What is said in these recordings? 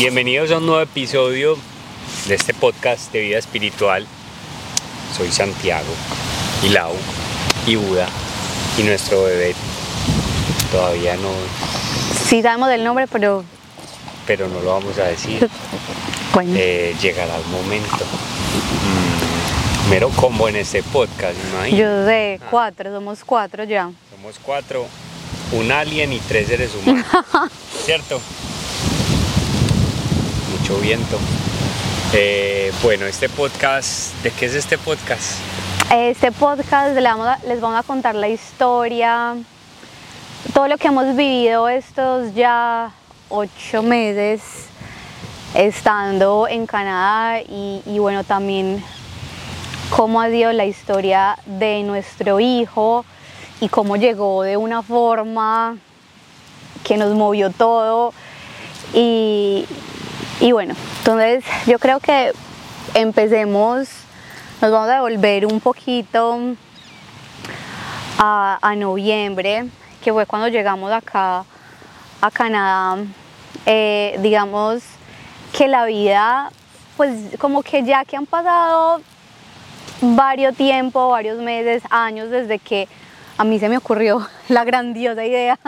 Bienvenidos a un nuevo episodio de este podcast de vida espiritual. Soy Santiago y Lau y Buda y nuestro bebé todavía no, Sí sabemos del nombre, pero pero no lo vamos a decir. bueno. Eh, llegará el momento. Mm, mero combo en este podcast, imagínate. yo sé, cuatro, somos cuatro ya. Somos cuatro, un alien y tres seres humanos. ¿Cierto? Viento. Eh, bueno, este podcast, ¿de qué es este podcast? Este podcast le vamos a- les vamos a contar la historia, todo lo que hemos vivido estos ya ocho meses estando en Canadá y, y bueno, también cómo ha sido la historia de nuestro hijo y cómo llegó de una forma que nos movió todo. Y, y bueno, entonces yo creo que empecemos, nos vamos a devolver un poquito a, noviembre, que fue cuando llegamos acá a Canadá. Eh, digamos que la vida, pues como que ya que han pasado varios tiempo, varios meses, años desde que a mí se me ocurrió la grandiosa idea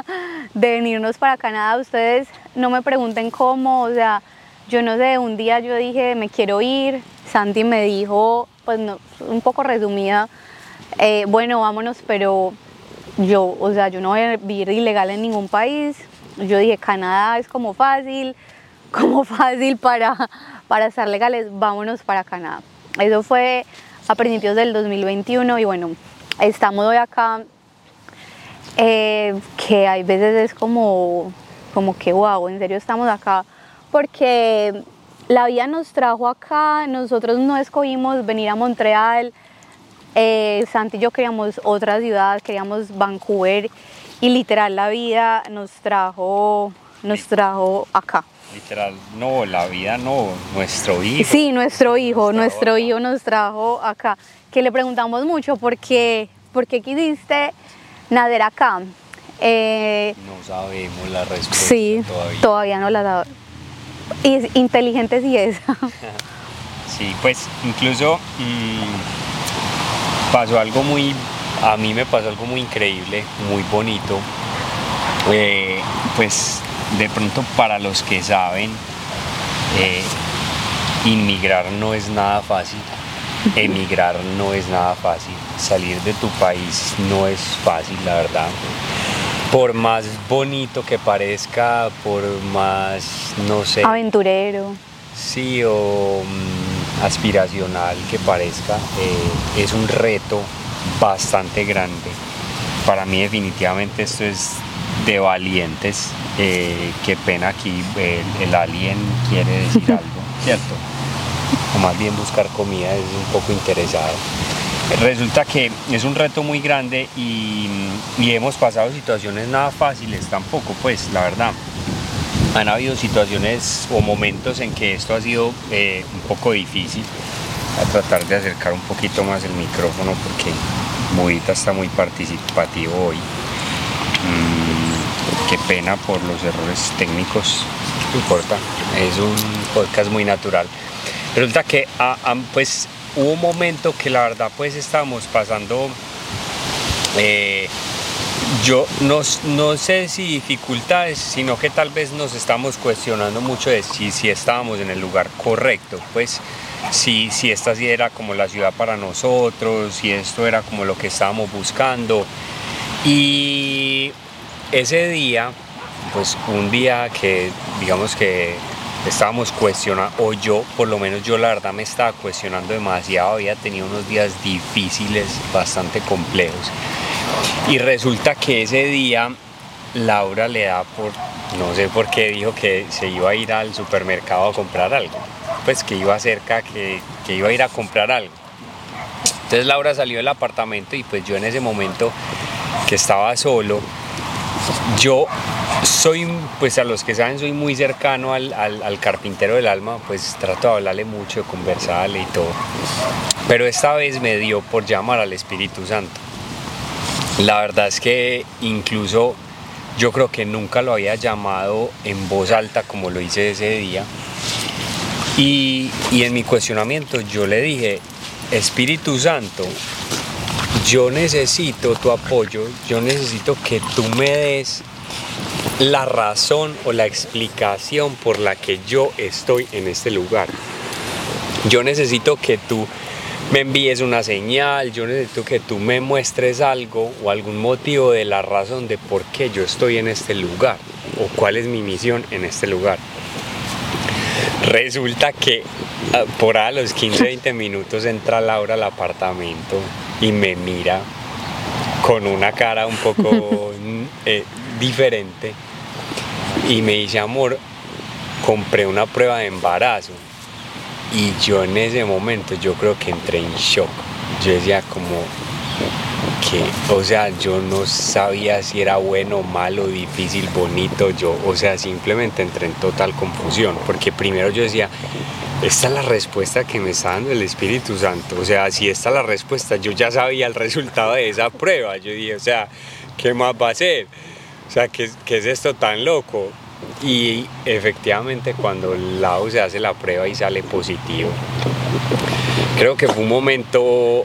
de venirnos para Canadá. Ustedes no me pregunten cómo, o sea, yo no sé, un día yo dije me quiero ir, Santi me dijo, pues un poco resumida, eh, bueno, vámonos, pero yo, o sea, yo no voy a vivir ilegal en ningún país. Yo dije, Canadá es como fácil, como fácil para, para estar legales, vámonos para Canadá. Eso fue a principios del 2021 y bueno, estamos hoy acá, eh, que hay veces es como, como que wow, en serio estamos acá, porque la vida nos trajo acá, nosotros no escogimos venir a Montreal, eh, Santi y yo queríamos otra ciudad, queríamos Vancouver y literal la vida nos trajo, nos trajo acá. Literal, no, la vida no, nuestro hijo. Sí, nuestro hijo, nuestro acá. hijo nos trajo acá. Que le preguntamos mucho por qué, por qué quisiste nacer acá. Eh, No sabemos la respuesta sí, todavía. todavía no la dado. Y es inteligente sí es. Sí, pues incluso mm, pasó algo muy, a mí me pasó algo muy increíble, muy bonito. Eh, pues de pronto para los que saben, eh, inmigrar no es nada fácil, emigrar no es nada fácil, salir de tu país no es fácil, la verdad. Por más bonito que parezca, por más, no sé, Aventurero. Sí, o mm, aspiracional que parezca, eh, es un reto bastante grande. Para mí definitivamente esto es de valientes. Eh, qué pena aquí el, el alien quiere decir algo, ¿cierto? O más bien buscar comida es un poco interesado. Resulta que es un reto muy grande y, hemos pasado situaciones nada fáciles tampoco, pues la verdad han habido situaciones o momentos en que esto ha sido eh, un poco difícil. Voy a tratar de acercar un poquito más el micrófono porque Budita está muy participativo hoy. Mm, qué pena por los errores técnicos, no importa, es un podcast muy natural. Resulta que ah, ah, pues hubo un momento que la verdad pues estábamos pasando eh, yo no, no sé si dificultades, sino que tal vez nos estamos cuestionando mucho de si, si estábamos en el lugar correcto, pues si, si esta sí era como la ciudad para nosotros, si esto era como lo que estábamos buscando. Y ese día, pues un día que digamos que estábamos cuestionando, o yo, por lo menos yo la verdad me estaba cuestionando demasiado, había tenido unos días difíciles, bastante complejos. Y resulta que ese día Laura le da por, no sé por qué, dijo que se iba a ir al supermercado a comprar algo. Pues que iba cerca, que, que iba a ir a comprar algo. Entonces Laura salió del apartamento y pues yo en ese momento que estaba solo, yo soy, pues a los que saben, soy muy cercano al, al- carpintero del alma, pues trato de hablarle mucho, de conversarle y todo. Pero esta vez me dio por llamar al Espíritu Santo. La verdad es que incluso yo creo que nunca lo había llamado en voz alta como lo hice ese día. Y, y en mi cuestionamiento yo le dije, Espíritu Santo, yo necesito tu apoyo, yo necesito que tú me des la razón o la explicación por la que yo estoy en este lugar. Yo necesito que tú me envíes una señal, yo necesito que tú me muestres algo o algún motivo de la razón de por qué yo estoy en este lugar o cuál es mi misión en este lugar. Resulta que ah, por a los 15, 20 minutos entra Laura al apartamento y me mira con una cara un poco eh, diferente y me dice, amor, compré una prueba de embarazo. Y yo en ese momento yo creo que entré en shock. Yo decía como que, o sea, yo no sabía si era bueno, malo, difícil, bonito, yo, o sea, simplemente entré en total confusión, porque primero yo decía, esta es la respuesta que me está dando el Espíritu Santo, o sea, si esta es la respuesta, yo ya sabía el resultado de esa prueba, yo dije, o sea, ¿qué más va a ser? O sea, ¿qué, qué es esto tan loco? Y efectivamente cuando Lau se hace la prueba y sale positivo, creo que fue un momento,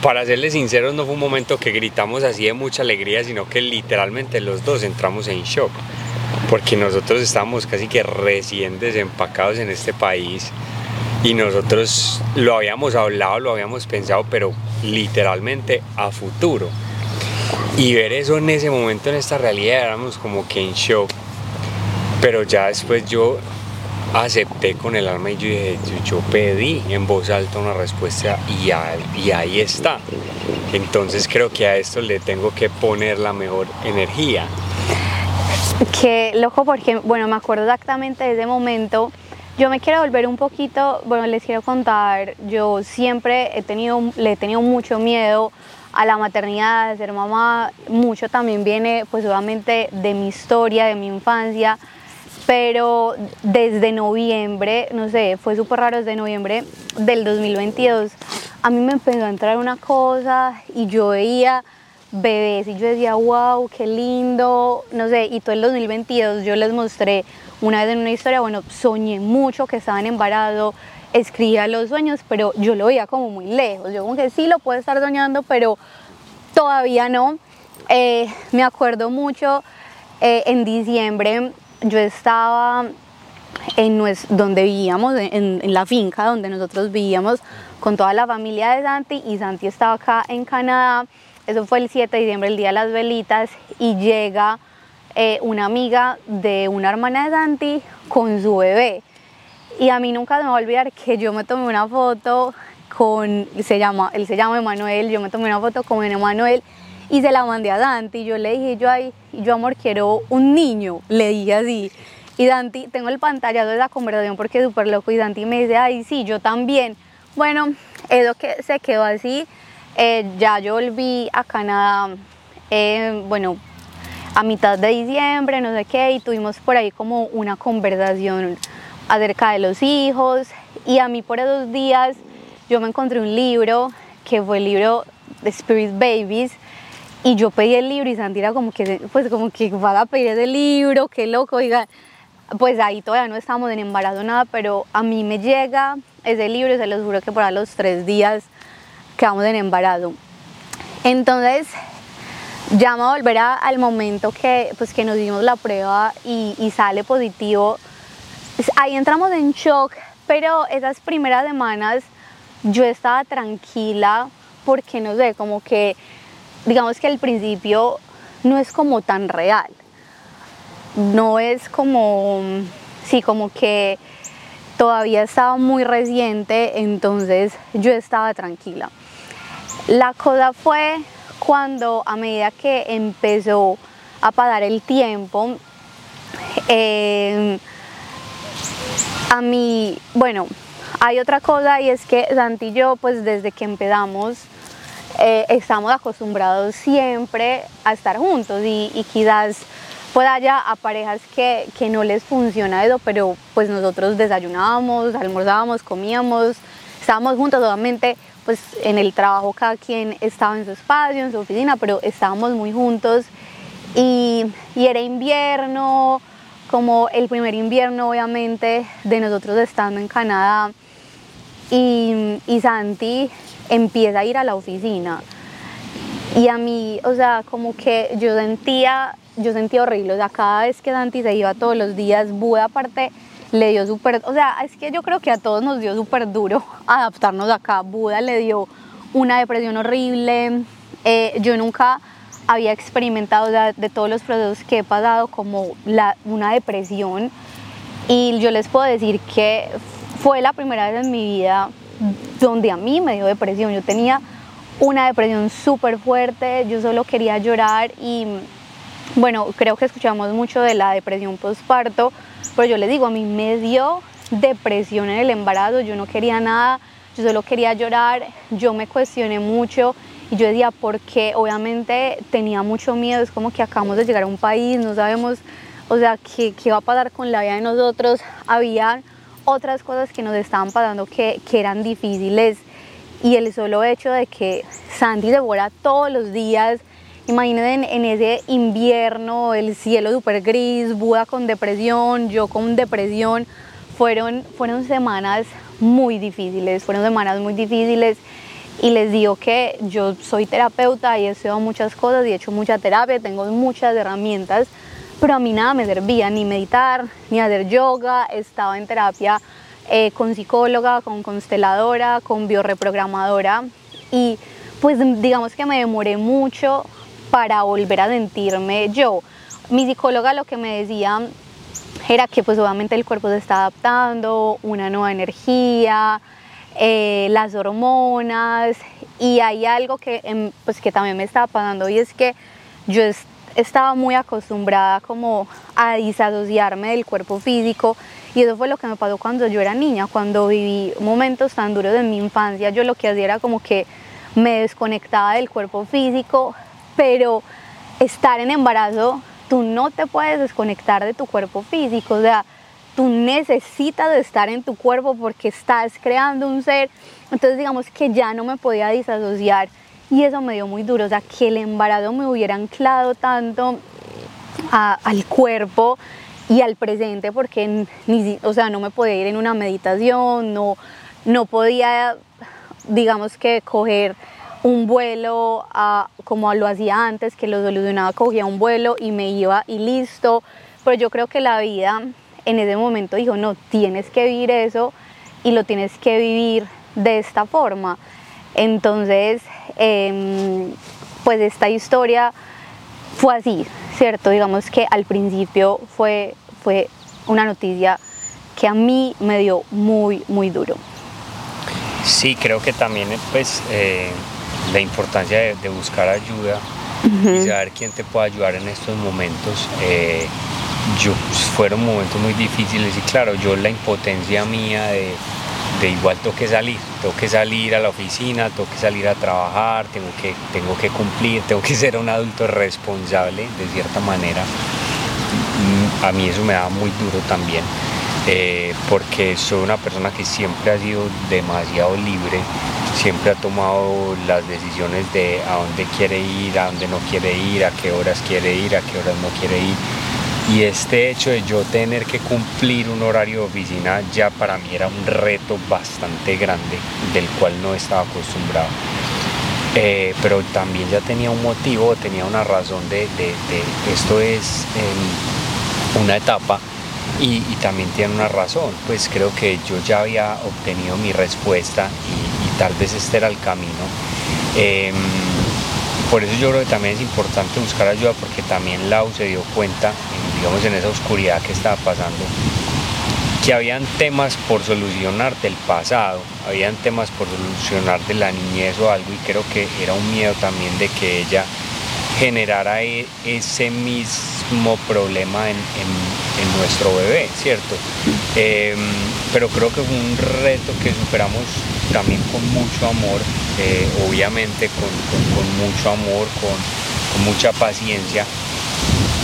para serles sinceros, no fue un momento que gritamos así de mucha alegría, sino que literalmente los dos entramos en shock, porque nosotros estábamos casi que recién desempacados en este país y nosotros lo habíamos hablado, lo habíamos pensado, pero literalmente a futuro. Y ver eso en ese momento, en esta realidad, éramos como que en shock pero ya después yo acepté con el alma y yo dije, yo, pedí en voz alta una respuesta y, y ahí está. Entonces creo que a esto le tengo que poner la mejor energía. Qué loco porque, bueno, me acuerdo exactamente de ese momento. Yo me quiero volver un poquito, bueno, les quiero contar, yo siempre he tenido, le he tenido mucho miedo a la maternidad, de ser mamá, mucho también viene pues obviamente de mi historia, de mi infancia, pero desde noviembre, no sé, fue súper raro desde noviembre del 2022, a mí me empezó a entrar una cosa y yo veía bebés y yo decía, wow, qué lindo, no sé, y todo el 2022 yo les mostré una vez en una historia, bueno, soñé mucho que estaba en embarazo, escribía los sueños, pero yo lo veía como muy lejos, yo como que sí lo puedo estar soñando, pero todavía no. Eh, me acuerdo mucho eh, en diciembre yo estaba en donde vivíamos, en, la finca donde nosotros vivíamos con toda la familia de Santi y Santi estaba acá en Canadá. Eso fue el 7 de diciembre, el día de las velitas, y llega eh, una amiga de una hermana de Santi con su bebé. Y a mí nunca me va a olvidar que yo me tomé una foto con, se llama, él se llama Emanuel, yo me tomé una foto con Emanuel y se la mandé a Dante y yo le dije, yo, ay, yo amor, quiero un niño, le dije así. Y Dante, tengo el pantallazo de esa conversación porque es súper loco y Dante me dice, ay, sí, yo también. Bueno, eso que se quedó así. Eh, ya yo volví a Canadá, eh, bueno, a mitad de diciembre, no sé qué, y tuvimos por ahí como una conversación acerca de los hijos. Y a mí por esos días yo me encontré un libro que fue el libro Spirit Babies y yo pedí el libro y Santira como que, pues como que va a pedir ese libro, qué loco, oiga, pues ahí todavía no estamos en embarazo nada, pero a mí me llega ese libro se los juro que por los tres días quedamos en embarazo. Entonces, ya me volver al momento que, pues, que nos dimos la prueba y sale positivo. Ahí entramos en shock, pero esas primeras semanas yo estaba tranquila porque no sé, como que digamos que al principio no es como tan real. No es como, sí, como que todavía estaba muy reciente, entonces yo estaba tranquila. La cosa fue cuando a medida que empezó a pasar el tiempo, em, a mí, bueno, hay otra cosa y es que Santi y yo, pues desde que empezamos, eh, estamos acostumbrados siempre a estar juntos y, quizás pues haya a parejas que, que, no les funciona eso, pero pues nosotros desayunábamos, almorzábamos, comíamos, estábamos juntos, obviamente pues en el trabajo cada quien estaba en su espacio, en su oficina, pero estábamos muy juntos y, y era invierno, como el primer invierno obviamente de nosotros estando en Canadá. Y, y Santi empieza a ir a la oficina. Y a mí, o sea, como que yo sentía, yo sentía horrible, o sea, cada vez que Santi se iba todos los días, Buda aparte le dio súper, o sea, es que yo creo que a todos nos dio súper duro adaptarnos acá, Buda le dio una depresión horrible, eh, yo nunca había experimentado de todos los procesos que he pasado como la, una depresión y yo les puedo decir que fue la primera vez en mi vida donde a mí me dio depresión. Yo tenía una depresión súper fuerte, yo solo quería llorar y bueno, creo que escuchamos mucho de la depresión postparto, pero yo les digo, a mí me dio depresión en el embarazo, yo no quería nada, yo solo quería llorar, yo me cuestioné mucho y yo decía, porque obviamente tenía mucho miedo, es como que acabamos de llegar a un país, no sabemos, o sea, qué, qué va a pasar con la vida de nosotros. Había otras cosas que nos estaban pasando que, que eran difíciles. Y el solo hecho de que Sandy devora todos los días, imagínense en, en ese invierno, el cielo súper gris, Buda con depresión, yo con depresión, fueron, fueron semanas muy difíciles, fueron semanas muy difíciles y les digo que yo soy terapeuta y he estudiado muchas cosas y he hecho mucha terapia, tengo muchas herramientas, pero a mí nada me servía, ni meditar, ni hacer yoga, estaba en terapia eh, con psicóloga, con consteladora, con bioreprogramadora y pues digamos que me demoré mucho para volver a sentirme yo. Mi psicóloga lo que me decía era que pues obviamente el cuerpo se está adaptando, una nueva energía, eh, las hormonas y hay algo que, em, pues, que también me estaba pasando y es que yo estaba muy acostumbrada como a disasociarme del cuerpo físico y eso fue lo que me pasó cuando yo era niña, cuando viví momentos tan duros de mi infancia, yo lo que hacía era como que me desconectaba del cuerpo físico, pero estar en embarazo, tú no te puedes desconectar de tu cuerpo físico, o tú necesitas estar en tu cuerpo porque estás creando un ser. Entonces digamos que ya no me podía disasociar y eso me dio muy duro, o sea, que el embarazo me hubiera anclado tanto al cuerpo y al presente porque ni, o sea, no me podía ir en una meditación, no, no podía, digamos que coger un vuelo como lo hacía antes, que lo solucionaba, cogía un vuelo y me iba y listo. Pero yo creo que la vida en ese momento dijo, no, tienes que vivir eso y lo tienes que vivir de esta forma. Entonces, em, pues esta historia fue así, ¿cierto? Digamos que al principio fue, fue una noticia que a mí me dio muy, muy duro. Sí, creo que también pues eh, la importancia de, buscar ayuda y saber quién te puede ayudar en estos momentos. Eh, yo, pues, fueron momentos muy difíciles y claro, yo la impotencia mía de, igual tengo que salir, tengo que salir a la oficina, tengo que salir a trabajar, tengo que, tengo que cumplir, tengo que ser un adulto responsable de cierta manera. Mm, a mí eso me da muy duro también, eh, porque soy una persona que siempre ha sido demasiado libre, siempre ha tomado las decisiones de a dónde quiere ir, a dónde no quiere ir, a qué horas quiere ir, a qué horas no quiere ir y este hecho de yo tener que cumplir un horario de oficina ya para mí era un reto bastante grande del cual no estaba acostumbrado. Eh, pero también ya tenía un motivo, tenía una razón de, esto es em, una etapa y, también tiene una razón, pues creo que yo ya había obtenido mi respuesta y, tal vez este era el camino. Em, por eso yo creo que también es importante buscar ayuda porque también Lau se dio cuenta digamos, en esa oscuridad que estaba pasando, que habían temas por solucionar del pasado, habían temas por solucionar de la niñez o algo, y creo que era un miedo también de que ella generara e, ese mismo problema en, nuestro bebé, ¿cierto? Em, pero creo que fue un reto que superamos también con mucho amor, eh, obviamente con, mucho amor, con mucha paciencia,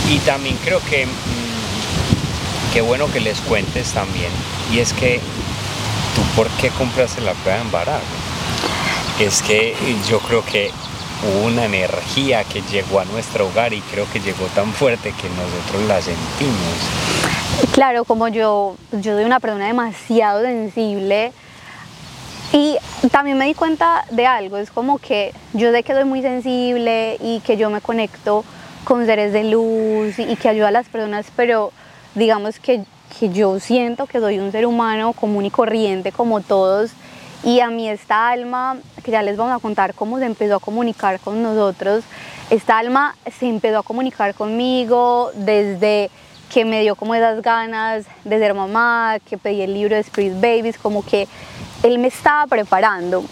y también creo que mm, qué bueno que les cuentes también, y es que tú por qué compraste la prueba de embarazo. Es que yo creo que hubo una energía que llegó a nuestro hogar y creo que llegó tan fuerte que nosotros la sentimos. Claro, como yo, yo soy una persona demasiado sensible y también me di cuenta de algo, es como que yo sé que soy muy sensible y que yo me conecto con seres de luz y, que ayuda a las personas, pero digamos que, que yo siento que soy un ser humano común y corriente como todos y a mí esta alma, que ya les vamos a contar cómo se empezó a comunicar con nosotros, esta alma se empezó a comunicar conmigo desde que me dio como esas ganas de ser mamá, que pedí el libro de Spirit Babies, como que él me estaba preparando.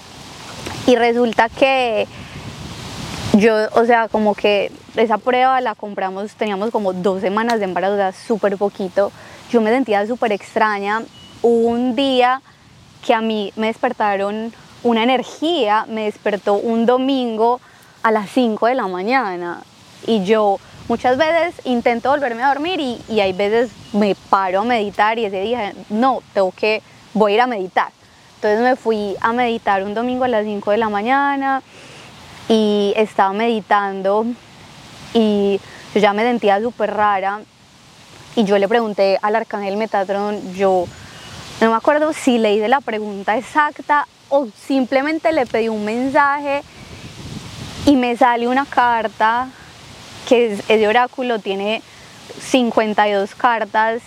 Y resulta que yo, o sea, como que esa prueba la compramos, teníamos como dos semanas de embarazo, o súper poquito. Yo me sentía súper extraña. Hubo un día que a mí me despertaron una energía, me despertó un domingo a las 5 de la mañana y yo muchas veces intento volverme a dormir y, y, hay veces me paro a meditar y ese día no, tengo que, voy a ir a meditar. Entonces me fui a meditar un domingo a las 5 de la mañana y estaba meditando y yo ya me sentía súper rara y yo le pregunté al arcángel Metatron, yo no me acuerdo si le hice la pregunta exacta o simplemente le pedí un mensaje y me sale una carta que es, de oráculo, tiene 52 cartas,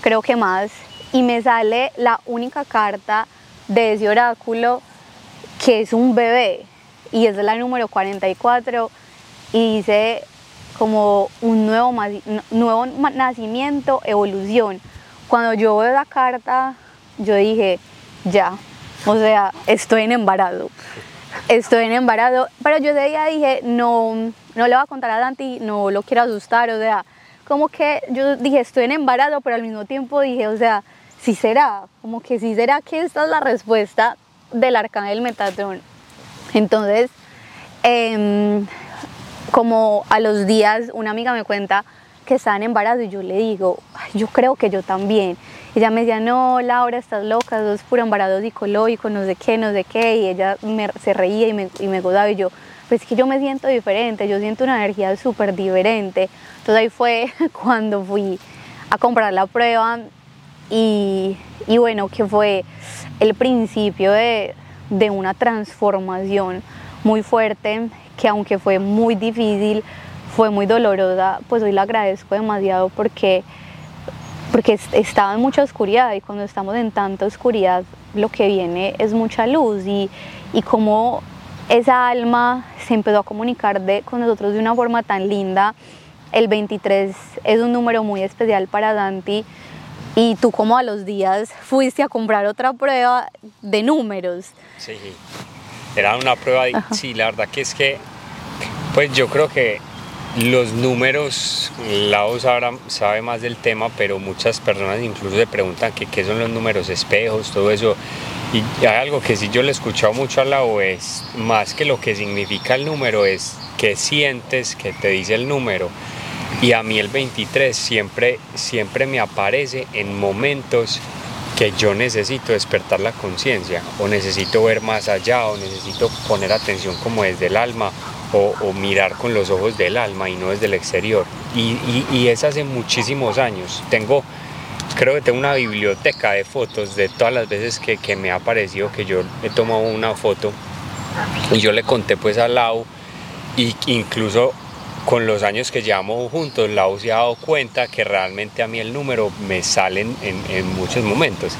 creo que más, y me sale la única carta de ese oráculo que es un bebé y es la número 44 y dice como un nuevo, nuevo nacimiento, evolución. Cuando yo veo la carta yo dije, ya, o sea, estoy en embarazo. Estoy en embarazo, pero yo ese día dije, no, no le voy a contar a Dante, no lo quiero asustar, o sea, como que yo dije, estoy en embarazo, pero al mismo tiempo dije, o sea, sí será, como que sí será que esta es la respuesta del arcángel Metatron. Entonces, em, como a los días una amiga me cuenta que está en embarazo y yo le digo, yo creo que yo también ella me decía, no, Laura, estás loca, eso es puro embarazo psicológico, no sé qué, no sé qué, y ella se reía y me, y me godaba y yo, pues es que yo me siento diferente, yo siento una energía súper diferente. Entonces ahí fue cuando fui a comprar la prueba y, y bueno, que fue el principio de, de una transformación muy fuerte, que aunque fue muy difícil, fue muy dolorosa, pues hoy la agradezco demasiado porque porque estaba en mucha oscuridad y cuando estamos en tanta oscuridad lo que viene es mucha luz y, y como esa alma se empezó a comunicar de, con nosotros de una forma tan linda. El 23 es un número muy especial para Dante y tú como a los días fuiste a comprar otra prueba de números. Sí, era una prueba, de, sí, la verdad que es que, pues yo creo que los números, Lau sabe, sabe más del tema, pero muchas personas incluso se preguntan que, qué son los números espejos, todo eso. Y hay algo que sí yo le he escuchado mucho a Lau es más que lo que significa el número, es qué sientes que te dice el número. Y a mí el 23 siempre, siempre me aparece en momentos que yo necesito despertar la conciencia o necesito ver más allá o necesito poner atención como desde el alma o, mirar con los ojos del alma y no desde el exterior. Y, y, es hace muchísimos años. Tengo, creo que tengo una biblioteca de fotos de todas las veces que, me ha parecido que yo he tomado una foto y yo le conté pues a Lau y incluso con los años que llevamos juntos, Lau se ha dado cuenta que realmente a mí el número me sale en, en muchos momentos.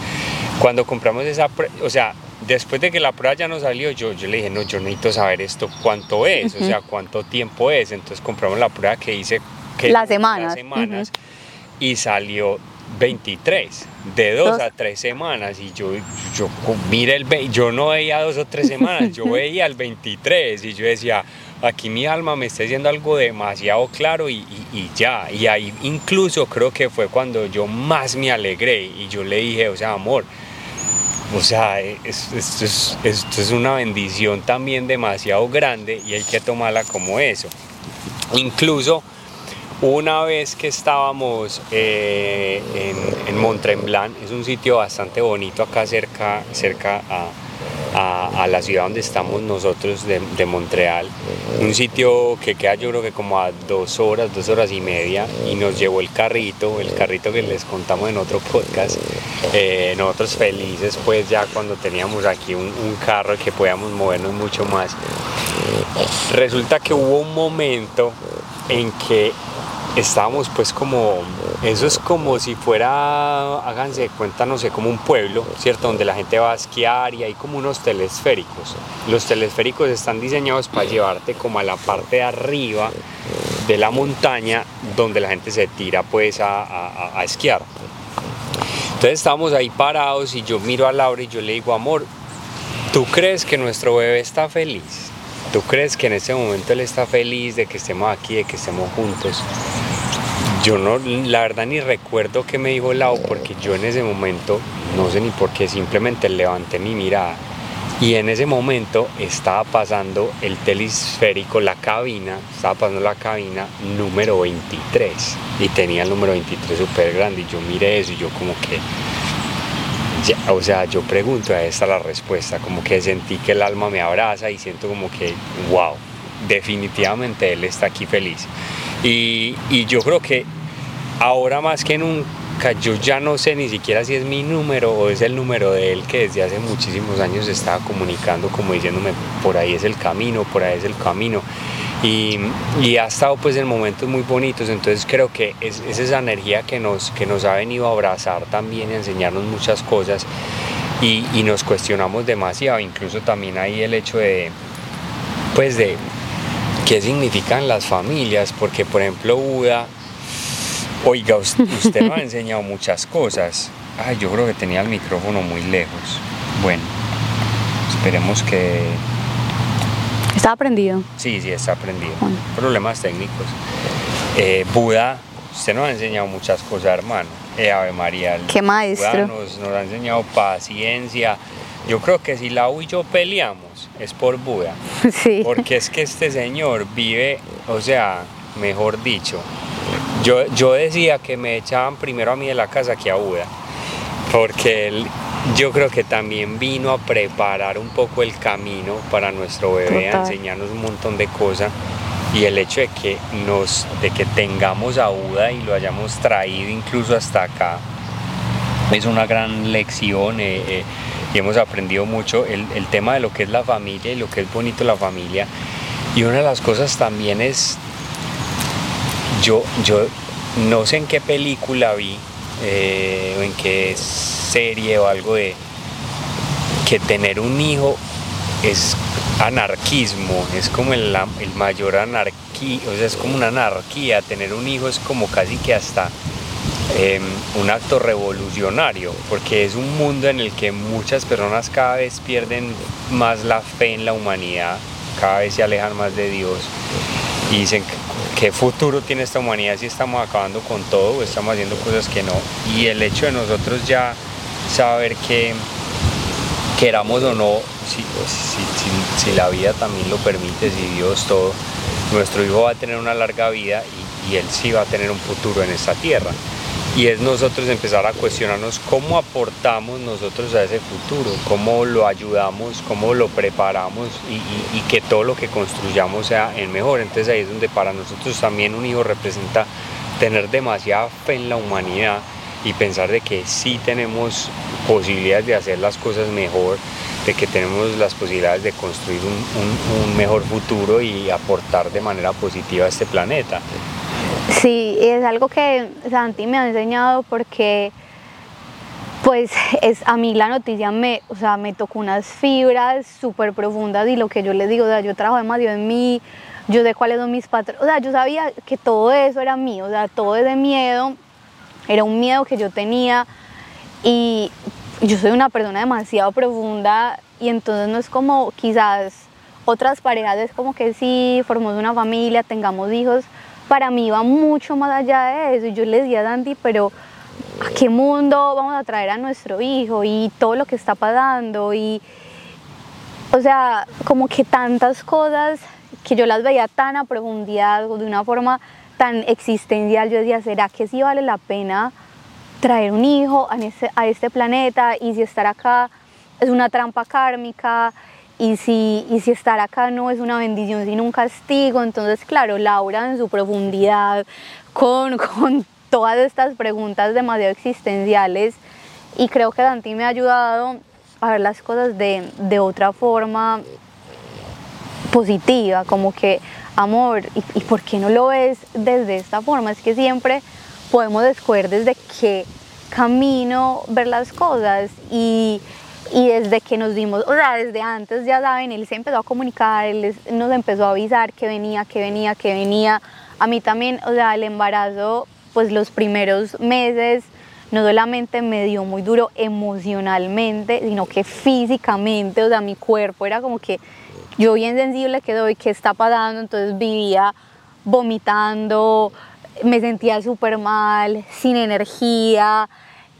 Cuando compramos esa, o sea, después de que la prueba ya no salió, yo, yo le dije, no, yo necesito saber esto, cuánto es, o sea, cuánto tiempo es. Entonces compramos la prueba que hice que las semanas, las semanas y salió 23, de dos, a tres semanas. Y yo, yo, mire, el, yo no veía dos o tres semanas, yo veía el 23 y yo decía, aquí mi alma me está diciendo algo demasiado claro y, ya. Y ahí incluso creo que fue cuando yo más me alegré y yo le dije, o sea, amor, o sea, esto es, una bendición también demasiado grande y hay que tomarla como eso. Incluso una vez que estábamos eh, en, en es un sitio bastante bonito acá cerca, cerca a, la ciudad donde estamos nosotros de, de, Montreal, un sitio que queda yo creo que como a dos horas, dos horas y media, y nos llevó el carrito, el carrito que les contamos en otro podcast, eh, nosotros felices pues ya cuando teníamos aquí un, un carro que podíamos movernos mucho más. Resulta que hubo un momento en que estábamos pues como, eso es como si fuera, háganse cuenta, no sé, como un pueblo, ¿cierto? Donde la gente va a esquiar y hay como unos telesféricos. Los telesféricos están diseñados para llevarte como a la parte de arriba de la montaña donde la gente se tira pues a, a esquiar. Entonces estábamos ahí parados y yo miro a Laura y yo le digo, amor, ¿tú crees que nuestro bebé está feliz? ¿Tú crees que en este momento él está feliz de que estemos aquí, de que estemos juntos? Yo no, la verdad ni recuerdo qué me dijo Lau porque yo en ese momento, no sé ni por qué, simplemente levanté mi mirada y en ese momento estaba pasando el telesférico, la cabina, estaba pasando la cabina número 23 y tenía el número 23 súper grande y yo miré eso y yo como que o sea, yo pregunto, a esta la respuesta, como que sentí que el alma me abraza y siento como que, wow, definitivamente él está aquí feliz. Y, y yo creo que ahora más que nunca, yo ya no sé ni siquiera si es mi número o es el número de él que desde hace muchísimos años estaba comunicando, como diciéndome, por ahí es el camino, por ahí es el camino y, ha estado pues en momentos muy bonitos, entonces creo que es, esa energía que nos, que nos ha venido a abrazar también y a enseñarnos muchas cosas. Y, nos cuestionamos demasiado, incluso también ahí el hecho de, pues de qué significan las familias, porque por ejemplo Buda, oiga, usted, usted nos ha enseñado muchas cosas, ay, yo creo que tenía el micrófono muy lejos, bueno, esperemos que ¿Está prendido? Sí, sí, está prendido. Problemas técnicos. Eh, Buda, usted nos ha enseñado muchas cosas, hermano. Eh, Ave María. Qué maestro. nos, nos, ha enseñado paciencia. Yo creo que si la y yo peleamos es por Buda. Sí. Porque es que este señor vive, o sea, mejor dicho, yo, yo decía que me echaban primero a mí de la casa que a Buda. Porque él yo creo que también vino a preparar un poco el camino para nuestro bebé, a enseñarnos un montón de cosas y el hecho de que nos de que tengamos a Buda y lo hayamos traído incluso hasta acá es una gran lección eh, eh, y hemos aprendido mucho el, el, tema de lo que es la familia y lo que es bonito la familia. Y una de las cosas también es yo yo no sé en qué película vi eh, o en qué serie o algo de que tener un hijo es anarquismo, es como el, el mayor anarquía, o sea, es como una anarquía, tener un hijo es como casi que hasta em, un acto revolucionario, porque es un mundo en el que muchas personas cada vez pierden más la fe en la humanidad, cada vez se alejan más de Dios y dicen qué futuro tiene esta humanidad si estamos acabando con todo o estamos haciendo cosas que no. Y el hecho de nosotros ya saber que queramos o no, si, la vida también lo permite, si Dios todo, nuestro hijo va a tener una larga vida y él sí va a tener un futuro en esta tierra y es nosotros empezar a cuestionarnos cómo aportamos nosotros a ese futuro, cómo lo ayudamos, cómo lo preparamos y, que todo lo que construyamos sea el mejor. Entonces ahí es donde para nosotros también un hijo representa tener demasiada fe en la humanidad y pensar de que sí tenemos posibilidades de hacer las cosas mejor, de que tenemos las posibilidades de construir un, mejor futuro y aportar de manera positiva a este planeta. Sí, es algo que Santi me ha enseñado porque pues es, a mí la noticia me, o sea, me tocó unas fibras súper profundas y lo que yo les digo, o sea, yo trabajo demasiado en mí, yo sé cuáles son mis patrones, o sea, yo sabía que todo eso era mío, o sea, todo ese miedo era un miedo que yo tenía y yo soy una persona demasiado profunda y entonces no es como quizás otras parejas, es como que sí, formamos una familia, tengamos hijos, para mí va mucho más allá de eso. Y yo le decía a Dandy, pero ¿a qué mundo vamos a traer a nuestro hijo? Y todo lo que está pasando. Y, o sea, como que tantas cosas que yo las veía tan a profundidad, de una forma tan existencial. Yo decía, ¿será que sí vale la pena traer un hijo a este, a este planeta? Y si estar acá es una trampa kármica y si, y si estar acá no es una bendición sino un castigo. Entonces, claro, Laura en su profundidad, con, con todas estas preguntas demasiado existenciales, y creo que Dante me ha ayudado a ver las cosas de, de otra forma positiva, como que, amor, ¿y, ¿y por qué no lo ves desde esta forma? Es que siempre podemos descubrir desde qué camino ver las cosas y, y desde que nos dimos, o sea, desde antes ya saben, él se empezó a comunicar, él nos empezó a avisar que venía, que venía, que venía. A mí también, o sea, el embarazo, pues los primeros meses no solamente me dio muy duro emocionalmente, sino que físicamente, o sea, mi cuerpo era como que yo bien sensible que doy, ¿qué está pasando? Entonces vivía vomitando, me sentía súper mal, sin energía.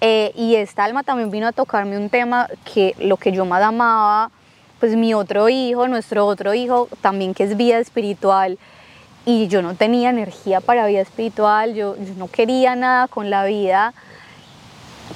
eh, y esta alma también vino a tocarme un tema que lo que yo más amaba, pues mi otro hijo, nuestro otro hijo, también que es vida espiritual. Y yo no tenía energía para vida espiritual, yo, yo no quería nada con la vida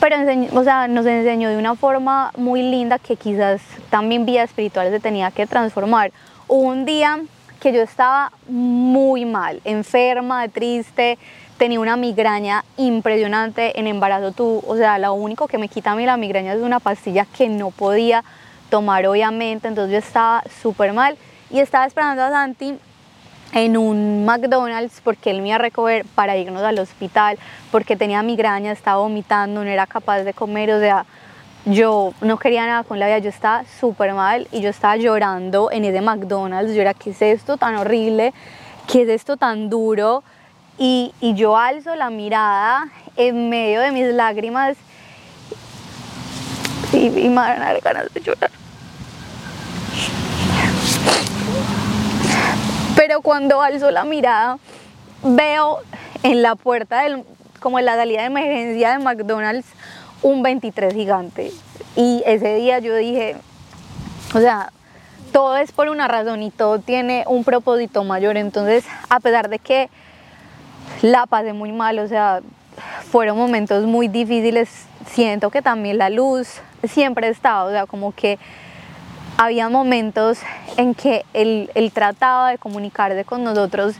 pero o sea, nos enseñó de una forma muy linda que quizás también vida espiritual se tenía que transformar. Hubo un día que yo estaba muy mal, enferma, triste, tenía una migraña impresionante en embarazo. Tú, o sea, lo único que me quita a mí la migraña es una pastilla que no podía tomar obviamente, entonces yo estaba súper mal y estaba esperando a Santi en un McDonald's porque él me iba a recoger para irnos al hospital porque tenía migraña, estaba vomitando, no era capaz de comer, o sea, yo no quería nada con la vida, yo estaba súper mal y yo estaba llorando en ese McDonald's, yo era, ¿qué es esto tan horrible? ¿Qué es esto tan duro? Y, y yo alzo la mirada en medio de mis lágrimas y, y me van a dar ganas de llorar. Cuando alzo la mirada, veo en la puerta, del, como en la salida de emergencia de McDonald's, un 23 gigante. Y ese día yo dije, o sea, todo es por una razón y todo tiene un propósito mayor. Entonces, a pesar de que la pasé muy mal, o sea, fueron momentos muy difíciles, siento que también la luz siempre estaba, o sea, como que había momentos en que él, trataba de comunicarse con nosotros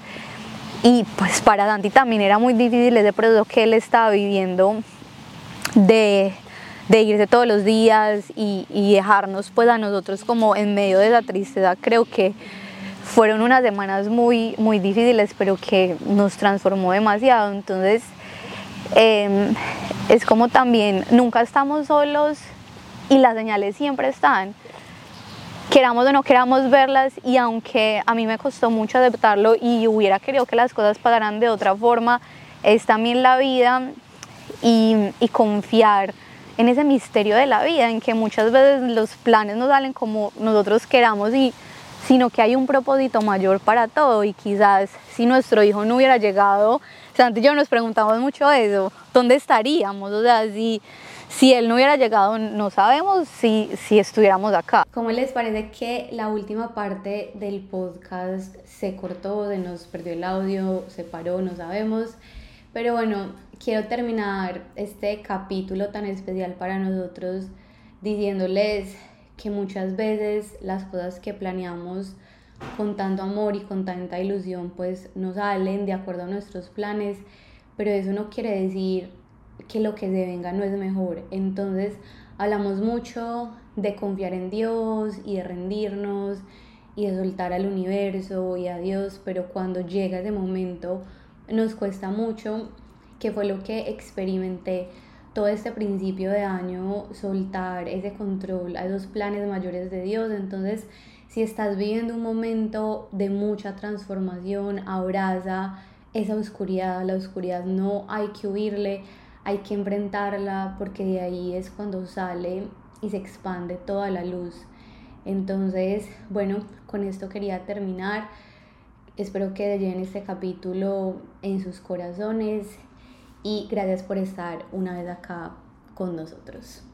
y pues para Dante también era muy difícil ese proceso que él estaba viviendo de, irse todos los días y, dejarnos pues a nosotros como en medio de la tristeza. Creo que fueron unas semanas muy, muy difíciles, pero que nos transformó demasiado. Entonces, eh, es como también, nunca estamos solos y las señales siempre están queramos o no queramos verlas y aunque a mí me costó mucho aceptarlo y hubiera querido que las cosas pasaran de otra forma, es también la vida y, y confiar en ese misterio de la vida, en que muchas veces los planes no salen como nosotros queramos y sino que hay un propósito mayor para todo y quizás si nuestro hijo no hubiera llegado, Santi y yo nos preguntamos mucho eso, ¿dónde estaríamos? O sea, si, si él no hubiera llegado, no sabemos si, si estuviéramos acá. ¿Cómo les parece que la última parte del podcast se cortó, se nos perdió el audio, se paró, no sabemos? Pero bueno, quiero terminar este capítulo tan especial para nosotros diciéndoles que muchas veces las cosas que planeamos con tanto amor y con tanta ilusión pues no salen de acuerdo a nuestros planes, pero eso no quiere decir que lo que se venga no es mejor. Entonces hablamos mucho de confiar en Dios y de rendirnos y de soltar al universo y a Dios, pero cuando llega ese momento nos cuesta mucho, que fue lo que experimenté todo este principio de año, soltar ese control a esos planes mayores de Dios. Entonces, si estás viviendo un momento de mucha transformación, abraza esa oscuridad, la oscuridad no hay que huirle, hay que enfrentarla porque de ahí es cuando sale y se expande toda la luz. Entonces, bueno, con esto quería terminar. Espero que lleven este capítulo en sus corazones y gracias por estar una vez acá con nosotros.